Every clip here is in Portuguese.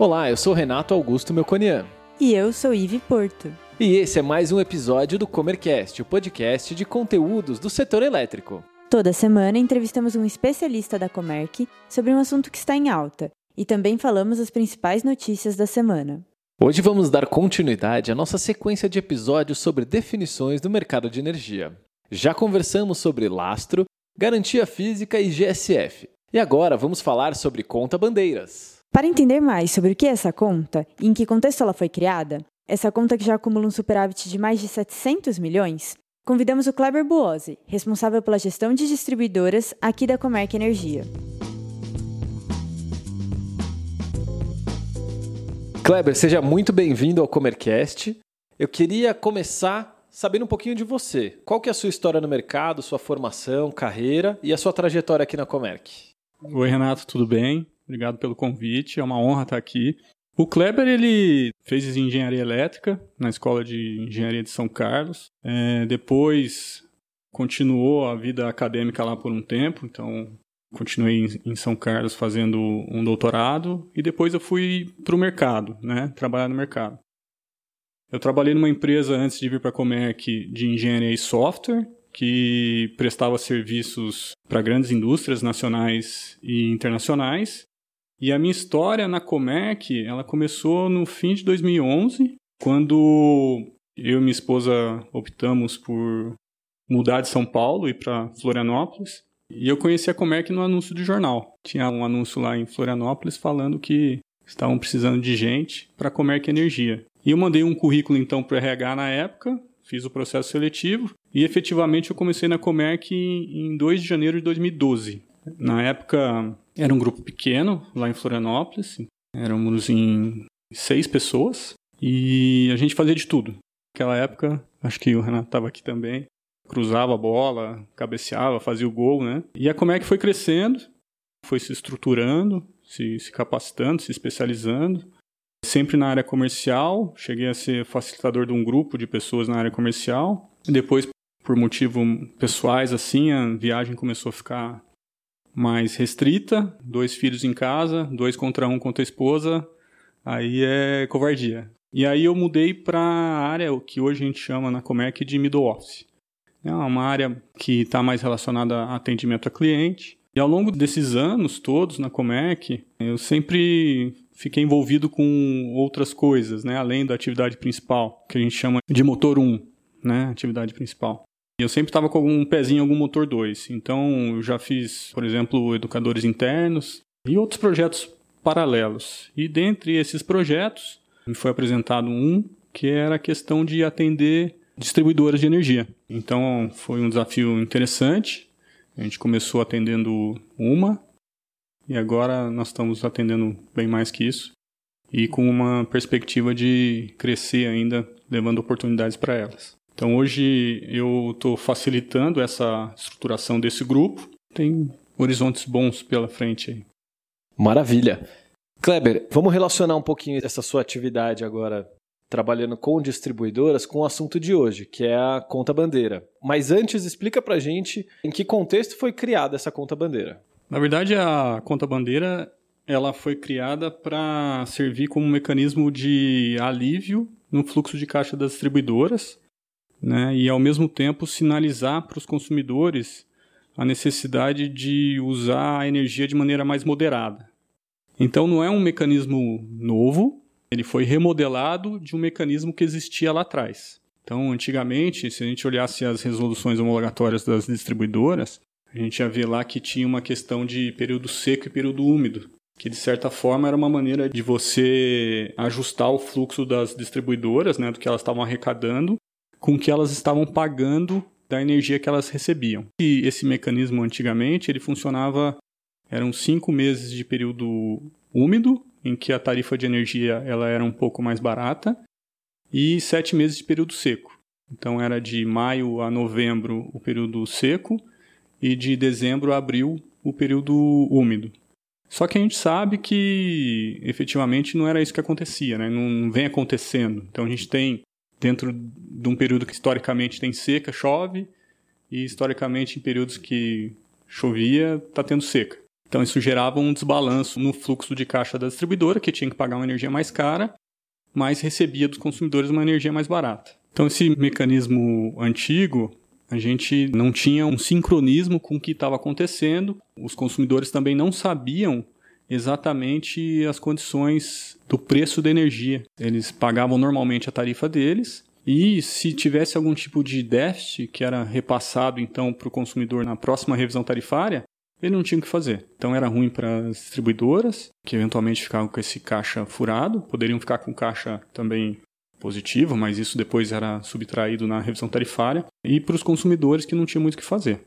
Olá, eu sou Renato Augusto Melconian. E eu sou Ive Porto. E esse é mais um episódio do Comercast, o podcast de conteúdos do setor elétrico. Toda semana entrevistamos um especialista da Comerc sobre um assunto que está em alta e também falamos as principais notícias da semana. Hoje vamos dar continuidade à nossa sequência de episódios sobre definições do mercado de energia. Já conversamos sobre lastro, garantia física e GSF. E agora vamos falar sobre conta bandeiras. Para entender mais sobre o que é essa conta e em que contexto ela foi criada, essa conta que já acumula um superávit de mais de 700 milhões, convidamos o Kleber Buozzi, responsável pela gestão de distribuidoras aqui da Comerc Energia. Kleber, seja muito bem-vindo ao Comercast. Eu queria começar sabendo um pouquinho de você. Qual que é a sua história no mercado, sua formação, carreira e a sua trajetória aqui na Comerc? Oi, Renato, tudo bem? Obrigado pelo convite, é uma honra estar aqui. O Kleber ele fez engenharia elétrica na escola de engenharia de São Carlos. É, depois continuou a vida acadêmica lá por um tempo, então continuei em, São Carlos fazendo um doutorado e depois eu fui para o mercado, né, trabalhar no mercado. Eu trabalhei numa empresa antes de vir para a Comec de engenharia e software que prestava serviços para grandes indústrias nacionais e internacionais e a minha história na Comec, ela começou no fim de 2011, quando eu e minha esposa optamos por mudar de São Paulo e para Florianópolis. E eu conheci a Comec no anúncio de jornal. Tinha um anúncio lá em Florianópolis falando que estavam precisando de gente para a Comec Energia. E eu mandei um currículo então para o RH na época, fiz o processo seletivo e efetivamente eu comecei na Comec em 2 de janeiro de 2012. Na época era um grupo pequeno lá em Florianópolis, éramos em seis pessoas e a gente fazia de tudo. Naquela época, acho que o Renato estava aqui também, cruzava a bola, cabeceava, fazia o gol, né? E a Comec foi crescendo, foi se estruturando, se, se capacitando, se especializando. Sempre na área comercial, cheguei a ser facilitador de um grupo de pessoas na área comercial. Depois, por motivos pessoais, assim, a viagem começou a ficar mais restrita, dois filhos em casa, dois contra um contra a esposa, aí é covardia. E aí eu mudei para a área que hoje a gente chama na Comec de middle office. É uma área que está mais relacionada a atendimento a cliente. E ao longo desses anos todos na Comec, eu sempre fiquei envolvido com outras coisas, né, além da atividade principal, que a gente chama de motor 1, né, atividade principal. Eu sempre estava com algum pezinho em algum motor 2. Então, eu já fiz, por exemplo, educadores internos e outros projetos paralelos. E dentre esses projetos, me foi apresentado um que era a questão de atender distribuidoras de energia. Então, foi um desafio interessante. A gente começou atendendo uma e agora nós estamos atendendo bem mais que isso e com uma perspectiva de crescer ainda, levando oportunidades para elas. Então hoje eu estou facilitando essa estruturação desse grupo. Tem horizontes bons pela frente aí. Maravilha. Kleber, vamos relacionar um pouquinho essa sua atividade agora trabalhando com distribuidoras com o assunto de hoje, que é a conta bandeira. Mas antes, explica pra gente em que contexto foi criada essa conta bandeira. Na verdade, a conta bandeira ela foi criada para servir como um mecanismo de alívio no fluxo de caixa das distribuidoras né, e ao mesmo tempo sinalizar para os consumidores a necessidade de usar a energia de maneira mais moderada. Então não é um mecanismo novo, ele foi remodelado de um mecanismo que existia lá atrás. Então, antigamente, se a gente olhasse as resoluções homologatórias das distribuidoras, a gente ia ver lá que tinha uma questão de período seco e período úmido, que de certa forma era uma maneira de você ajustar o fluxo das distribuidoras, né, do que elas estavam arrecadando, com que elas estavam pagando da energia que elas recebiam. E esse mecanismo antigamente ele funcionava eram cinco meses de período úmido em que a tarifa de energia ela era um pouco mais barata e sete meses de período seco. Então era de maio a novembro o período seco e de dezembro a abril o período úmido. Só que a gente sabe que efetivamente não era isso que acontecia, né? não vem acontecendo. Então a gente tem dentro de um período que historicamente tem seca, chove, e historicamente em períodos que chovia, está tendo seca. Então isso gerava um desbalanço no fluxo de caixa da distribuidora, que tinha que pagar uma energia mais cara, mas recebia dos consumidores uma energia mais barata. Então esse mecanismo antigo, a gente não tinha um sincronismo com o que estava acontecendo, os consumidores também não sabiam exatamente as condições do preço da energia. Eles pagavam normalmente a tarifa deles e se tivesse algum tipo de déficit que era repassado então para o consumidor na próxima revisão tarifária, ele não tinha o que fazer. Então era ruim para as distribuidoras, que eventualmente ficavam com esse caixa furado, poderiam ficar com caixa também positivo, mas isso depois era subtraído na revisão tarifária, e para os consumidores que não tinham muito o que fazer.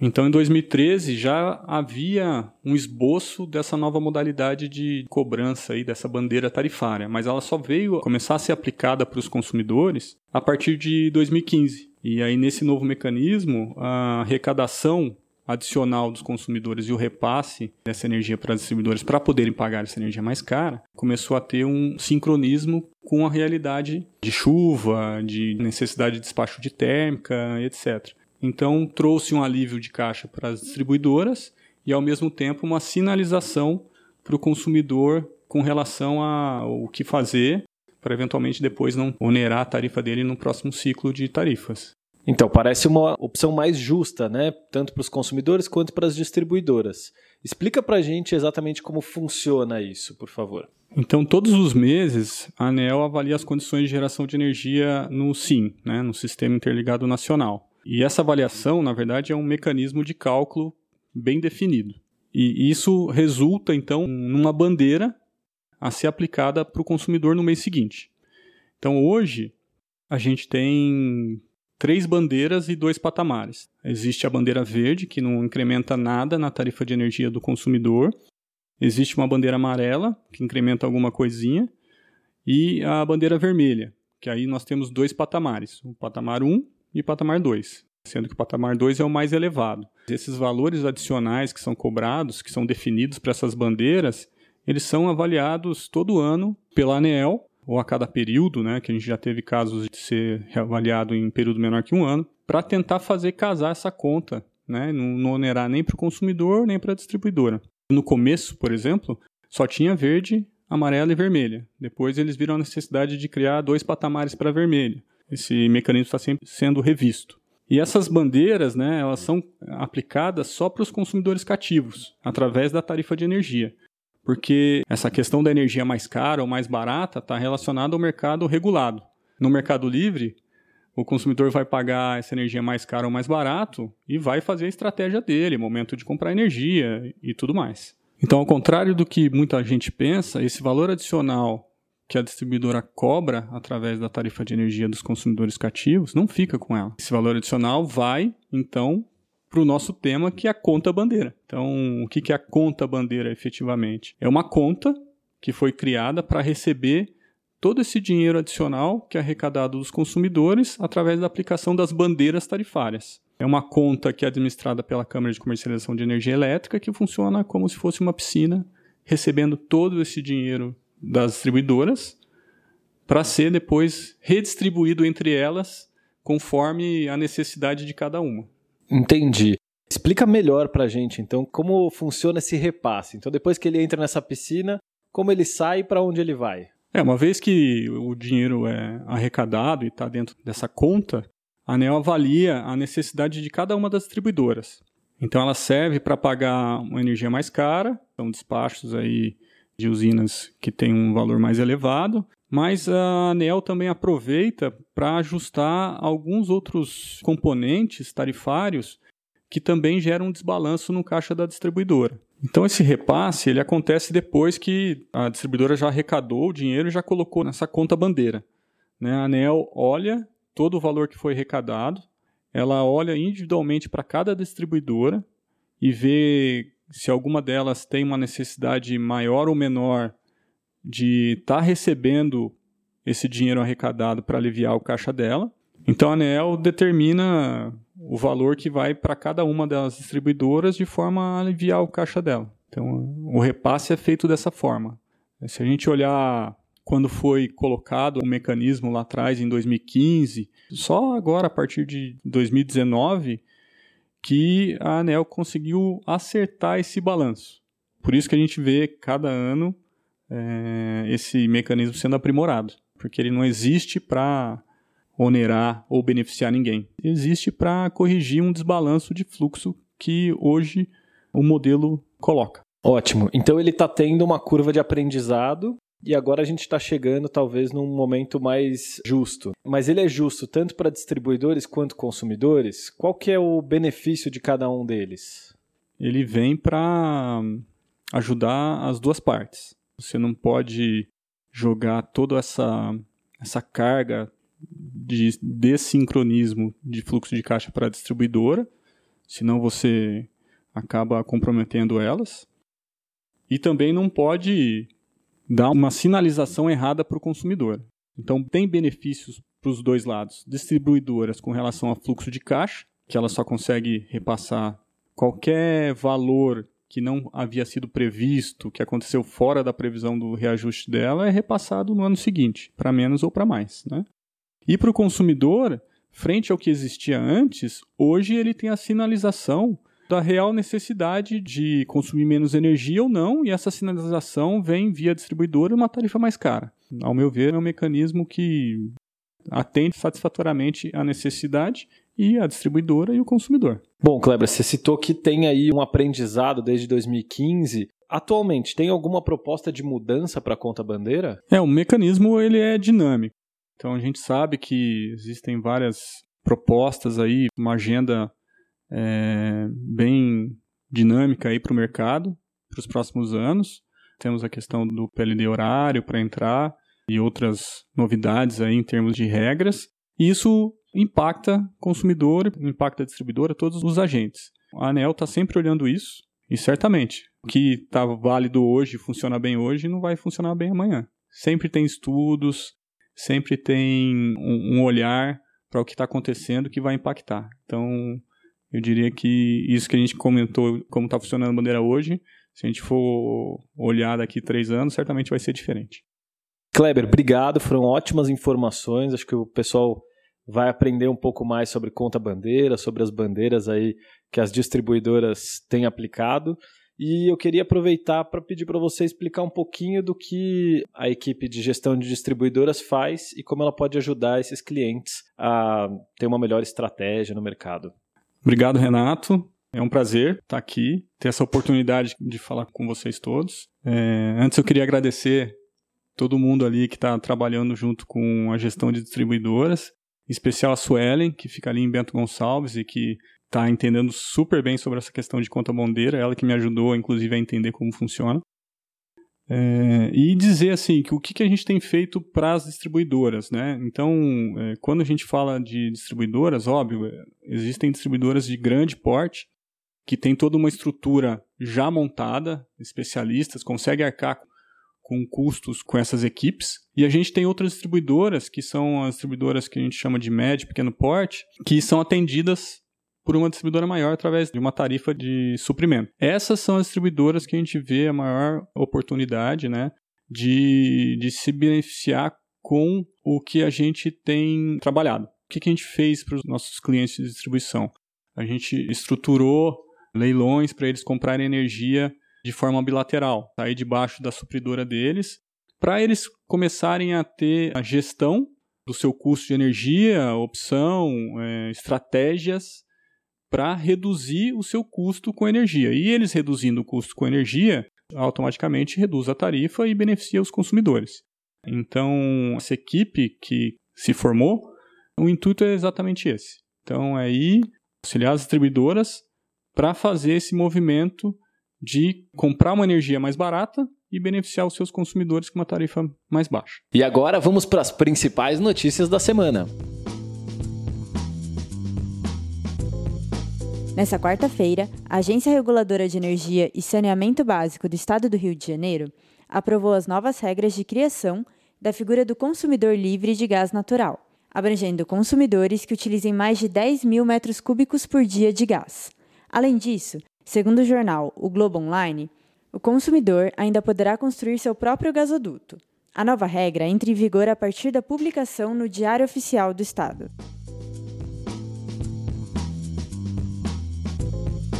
Então, em 2013 já havia um esboço dessa nova modalidade de cobrança aí dessa bandeira tarifária, mas ela só veio começar a ser aplicada para os consumidores a partir de 2015. E aí nesse novo mecanismo, a arrecadação adicional dos consumidores e o repasse dessa energia para os distribuidores para poderem pagar essa energia mais cara, começou a ter um sincronismo com a realidade de chuva, de necessidade de despacho de térmica, etc. Então trouxe um alívio de caixa para as distribuidoras e ao mesmo tempo uma sinalização para o consumidor com relação ao que fazer para eventualmente depois não onerar a tarifa dele no próximo ciclo de tarifas. Então, parece uma opção mais justa, né? Tanto para os consumidores quanto para as distribuidoras. Explica para a gente exatamente como funciona isso, por favor. Então, todos os meses, a ANEL avalia as condições de geração de energia no SIM, né, no Sistema Interligado Nacional. E essa avaliação, na verdade, é um mecanismo de cálculo bem definido. E isso resulta, então, numa bandeira a ser aplicada para o consumidor no mês seguinte. Então, hoje, a gente tem três bandeiras e dois patamares. Existe a bandeira verde, que não incrementa nada na tarifa de energia do consumidor. Existe uma bandeira amarela, que incrementa alguma coisinha. E a bandeira vermelha, que aí nós temos dois patamares, o patamar 1 e patamar 2, sendo que o patamar 2 é o mais elevado. Esses valores adicionais que são cobrados, que são definidos para essas bandeiras, eles são avaliados todo ano pela ANEEL ou a cada período, né, que a gente já teve casos de ser reavaliado em período menor que um ano, para tentar fazer casar essa conta, né, não, não onerar nem para o consumidor nem para a distribuidora. No começo, por exemplo, só tinha verde, amarela e vermelha. Depois eles viram a necessidade de criar dois patamares para vermelho. Esse mecanismo está sempre sendo revisto. E essas bandeiras, né, elas são aplicadas só para os consumidores cativos, através da tarifa de energia porque essa questão da energia mais cara ou mais barata está relacionada ao mercado regulado. No mercado livre, o consumidor vai pagar essa energia mais cara ou mais barato e vai fazer a estratégia dele, momento de comprar energia e tudo mais. Então, ao contrário do que muita gente pensa, esse valor adicional que a distribuidora cobra através da tarifa de energia dos consumidores cativos não fica com ela. Esse valor adicional vai, então, para o nosso tema, que é a conta bandeira. Então, o que é a conta bandeira efetivamente? É uma conta que foi criada para receber todo esse dinheiro adicional que é arrecadado dos consumidores através da aplicação das bandeiras tarifárias. É uma conta que é administrada pela Câmara de Comercialização de Energia Elétrica que funciona como se fosse uma piscina, recebendo todo esse dinheiro das distribuidoras para ser depois redistribuído entre elas conforme a necessidade de cada uma. Entendi. Explica melhor pra gente, então, como funciona esse repasse. Então, depois que ele entra nessa piscina, como ele sai e para onde ele vai? É, uma vez que o dinheiro é arrecadado e está dentro dessa conta, a ANEL avalia a necessidade de cada uma das distribuidoras. Então, ela serve para pagar uma energia mais cara, são despachos aí de usinas que têm um valor mais elevado, mas a ANEL também aproveita para ajustar alguns outros componentes tarifários que também geram um desbalanço no caixa da distribuidora. Então esse repasse ele acontece depois que a distribuidora já arrecadou o dinheiro e já colocou nessa conta bandeira. Né? A ANEL olha todo o valor que foi arrecadado, ela olha individualmente para cada distribuidora e vê se alguma delas tem uma necessidade maior ou menor de estar tá recebendo esse dinheiro arrecadado para aliviar o caixa dela. Então a ANEL determina o valor que vai para cada uma das distribuidoras de forma a aliviar o caixa dela. Então o repasse é feito dessa forma. Se a gente olhar quando foi colocado o mecanismo lá atrás em 2015, só agora a partir de 2019 que a ANEL conseguiu acertar esse balanço. Por isso que a gente vê cada ano é, esse mecanismo sendo aprimorado, porque ele não existe para onerar ou beneficiar ninguém. Existe para corrigir um desbalanço de fluxo que hoje o modelo coloca. Ótimo. Então ele está tendo uma curva de aprendizado e agora a gente está chegando talvez num momento mais justo. Mas ele é justo tanto para distribuidores quanto consumidores? Qual que é o benefício de cada um deles? Ele vem para ajudar as duas partes. Você não pode jogar toda essa, essa carga de desincronismo de fluxo de caixa para a distribuidora, senão você acaba comprometendo elas. E também não pode dar uma sinalização errada para o consumidor. Então, tem benefícios para os dois lados. Distribuidoras com relação a fluxo de caixa, que ela só consegue repassar qualquer valor que não havia sido previsto, que aconteceu fora da previsão do reajuste dela, é repassado no ano seguinte, para menos ou para mais. Né? E para o consumidor, frente ao que existia antes, hoje ele tem a sinalização da real necessidade de consumir menos energia ou não, e essa sinalização vem via distribuidora uma tarifa mais cara. Ao meu ver, é um mecanismo que atende satisfatoriamente à necessidade e a distribuidora e o consumidor. Bom, Kleber, você citou que tem aí um aprendizado desde 2015. Atualmente, tem alguma proposta de mudança para a conta bandeira? É, o mecanismo ele é dinâmico. Então a gente sabe que existem várias propostas aí, uma agenda é, bem dinâmica aí para o mercado para os próximos anos. Temos a questão do PLD horário para entrar e outras novidades aí em termos de regras. E isso impacta consumidor, impacta distribuidora, todos os agentes. A ANEL está sempre olhando isso e certamente o que está válido hoje, funciona bem hoje, não vai funcionar bem amanhã. Sempre tem estudos, sempre tem um, um olhar para o que está acontecendo que vai impactar. Então, eu diria que isso que a gente comentou, como está funcionando a bandeira hoje, se a gente for olhar daqui três anos, certamente vai ser diferente. Kleber, obrigado, foram ótimas informações. Acho que o pessoal vai aprender um pouco mais sobre conta bandeira, sobre as bandeiras aí que as distribuidoras têm aplicado. E eu queria aproveitar para pedir para você explicar um pouquinho do que a equipe de gestão de distribuidoras faz e como ela pode ajudar esses clientes a ter uma melhor estratégia no mercado. Obrigado, Renato. É um prazer estar aqui, ter essa oportunidade de falar com vocês todos. É, antes eu queria agradecer todo mundo ali que está trabalhando junto com a gestão de distribuidoras em especial a Suelen, que fica ali em Bento Gonçalves e que está entendendo super bem sobre essa questão de conta bondeira, ela que me ajudou, inclusive, a entender como funciona. É, e dizer assim que o que, que a gente tem feito para as distribuidoras, né? Então, é, quando a gente fala de distribuidoras, óbvio, é, existem distribuidoras de grande porte que tem toda uma estrutura já montada, especialistas, conseguem arcar com custos com essas equipes. E a gente tem outras distribuidoras, que são as distribuidoras que a gente chama de médio pequeno porte, que são atendidas por uma distribuidora maior através de uma tarifa de suprimento. Essas são as distribuidoras que a gente vê a maior oportunidade né, de, de se beneficiar com o que a gente tem trabalhado. O que, que a gente fez para os nossos clientes de distribuição? A gente estruturou leilões para eles comprarem energia de forma bilateral, sair debaixo da supridora deles, para eles começarem a ter a gestão do seu custo de energia, opção, é, estratégias para reduzir o seu custo com energia. E eles reduzindo o custo com energia, automaticamente reduz a tarifa e beneficia os consumidores. Então, essa equipe que se formou, o intuito é exatamente esse. Então, é ir auxiliar as distribuidoras para fazer esse movimento de comprar uma energia mais barata e beneficiar os seus consumidores com uma tarifa mais baixa. E agora vamos para as principais notícias da semana. Nessa quarta-feira, a Agência Reguladora de Energia e Saneamento Básico do Estado do Rio de Janeiro aprovou as novas regras de criação da figura do consumidor livre de gás natural, abrangendo consumidores que utilizem mais de 10 mil metros cúbicos por dia de gás. Além disso, Segundo o jornal O Globo Online, o consumidor ainda poderá construir seu próprio gasoduto. A nova regra entra em vigor a partir da publicação no Diário Oficial do Estado.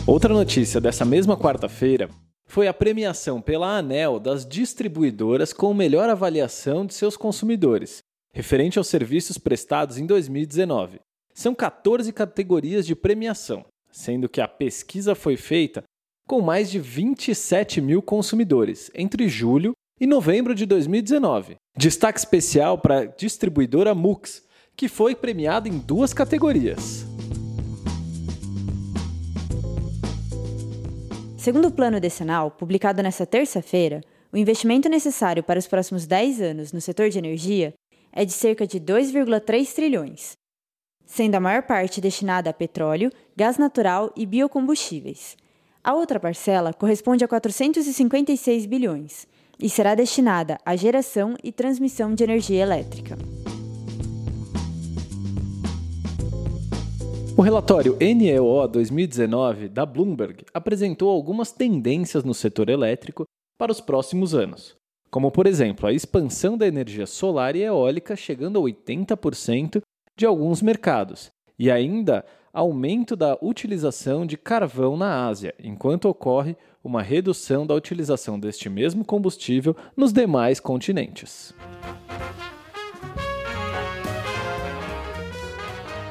Outra notícia dessa mesma quarta-feira foi a premiação pela ANEL das distribuidoras com melhor avaliação de seus consumidores, referente aos serviços prestados em 2019. São 14 categorias de premiação, sendo que a pesquisa foi feita com mais de 27 mil consumidores entre julho e novembro de 2019. Destaque especial para a distribuidora Mux, que foi premiada em duas categorias. Segundo o plano decenal, publicado nesta terça-feira, o investimento necessário para os próximos 10 anos no setor de energia é de cerca de 2,3 trilhões, sendo a maior parte destinada a petróleo, gás natural e biocombustíveis. A outra parcela corresponde a 456 bilhões e será destinada à geração e transmissão de energia elétrica. O relatório NEO 2019 da Bloomberg apresentou algumas tendências no setor elétrico para os próximos anos, como por exemplo a expansão da energia solar e eólica chegando a 80% de alguns mercados, e ainda aumento da utilização de carvão na Ásia, enquanto ocorre uma redução da utilização deste mesmo combustível nos demais continentes.